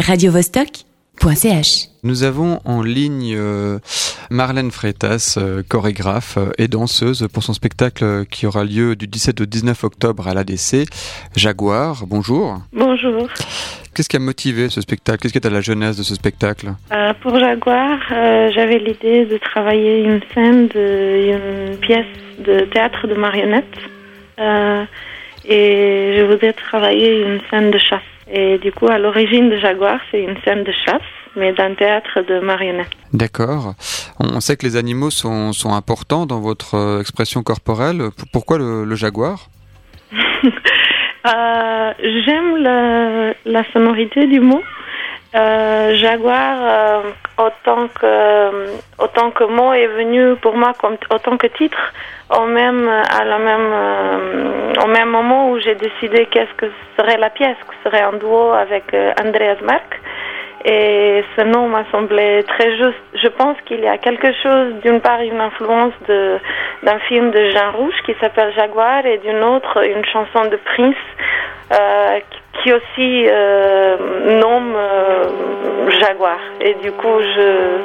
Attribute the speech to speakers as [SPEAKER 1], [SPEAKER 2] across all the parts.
[SPEAKER 1] radiovostok.ch.
[SPEAKER 2] Nous avons en ligne euh, Marlène Freitas, euh, chorégraphe euh, et danseuse pour son spectacle qui aura lieu du 17 au 19 octobre à l'ADC. Jaguar, bonjour.
[SPEAKER 3] Bonjour.
[SPEAKER 2] Qu'est-ce qui a motivé ce spectacle? Qu'est-ce qui est à la jeunesse de ce spectacle?
[SPEAKER 3] Euh, pour Jaguar, euh, j'avais l'idée de travailler une scène, de, une pièce de théâtre de marionnettes. Euh, et je voudrais travailler une scène de chasse. Et du coup, à l'origine de Jaguar, c'est une scène de chasse, mais d'un théâtre de marionnettes.
[SPEAKER 2] D'accord. On sait que les animaux sont, sont importants dans votre euh, expression corporelle. Pourquoi le, le jaguar?
[SPEAKER 3] Euh, J'aime la sonorité du mot. Euh, Jaguar, euh, autant que autant que mot est venu pour moi comme autant que titre, au même à la même euh, au même moment où j'ai décidé qu'est-ce que serait la pièce, que serait un duo avec Andreas Mark. Et ce nom m'a semblé très juste. Je pense qu'il y a quelque chose, d'une part, une influence d'un film de Jean Rouge qui s'appelle Jaguar et d'une autre, une chanson de Prince qui aussi euh, nomme euh, Jaguar. Et du coup, je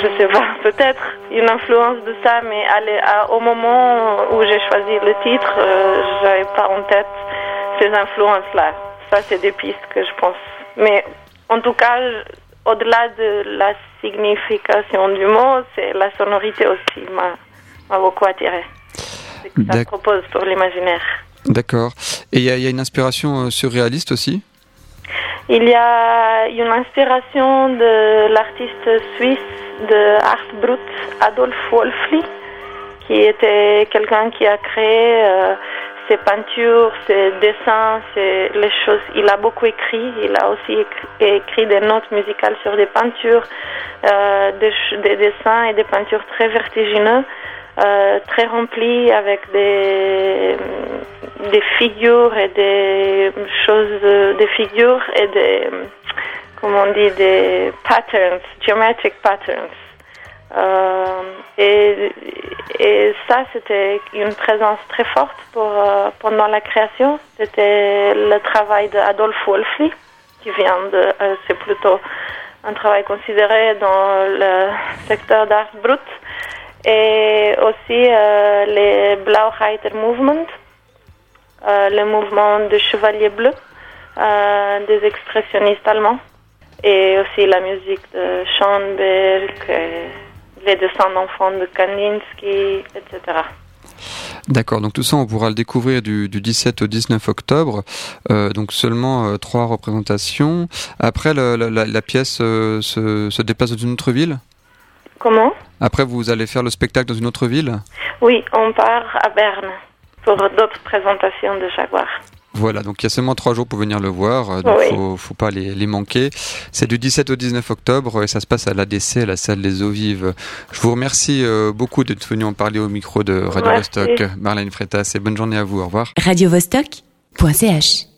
[SPEAKER 3] je sais pas, peut-être une influence de ça, mais à l'é- à- au moment où j'ai choisi le titre, euh, j'avais pas en tête ces influences-là. Ça, c'est des pistes que je pense. Mais en tout cas, au-delà de la signification du mot, c'est la sonorité aussi m'a m'a beaucoup attiré. C'est que ça propose pour l'imaginaire.
[SPEAKER 2] D'accord. Et il y, a- une inspiration euh, surréaliste aussi?
[SPEAKER 3] Il y a une inspiration de l'artiste suisse de Art Brut, Adolf Wolfli, qui était quelqu'un qui a créé euh, ses peintures, ses dessins, ses, les choses. Il a beaucoup écrit. Il a aussi écrit, des notes musicales sur des peintures, euh, des, dessins et des peintures très vertigineux, très remplis avec des des figures et des choses, euh, des figures et des, comment on dit, des patterns, geometric patterns. Euh, et, et ça, c'était une présence très forte pour, euh, pendant la création. C'était le travail d'Adolf Wolfli, qui vient de, euh, c'est plutôt un travail considéré dans le secteur d'art brut. Et aussi les Blaureiter Movement, le mouvement de Chevalier Bleu, euh, des expressionnistes allemands, et aussi la musique de Schoenberg, euh, les dessins d'enfants de Kandinsky, etc.
[SPEAKER 2] D'accord, donc tout ça on pourra le découvrir du, du 17 au 19 octobre, Euh, donc seulement euh, trois représentations. Après le- la, la- la pièce euh, se, se déplace dans une autre ville?
[SPEAKER 3] Comment?
[SPEAKER 2] Après vous allez faire le spectacle dans une autre ville?
[SPEAKER 3] Oui, on part à Berne pour d'autres présentations de Jaguar.
[SPEAKER 2] Voilà, donc il y a seulement trois jours pour venir le voir, euh, donc
[SPEAKER 3] Oui.
[SPEAKER 2] faut, faut pas les, les manquer. C'est du 17 au 19 octobre et ça se passe à l'ADC, à la salle des eaux vives. Je vous remercie euh, beaucoup d'être venu en parler au micro de Radio
[SPEAKER 3] Merci.
[SPEAKER 2] Vostok, Marlène Freitas, et bonne journée à vous, au revoir.
[SPEAKER 1] radiovostok.ch.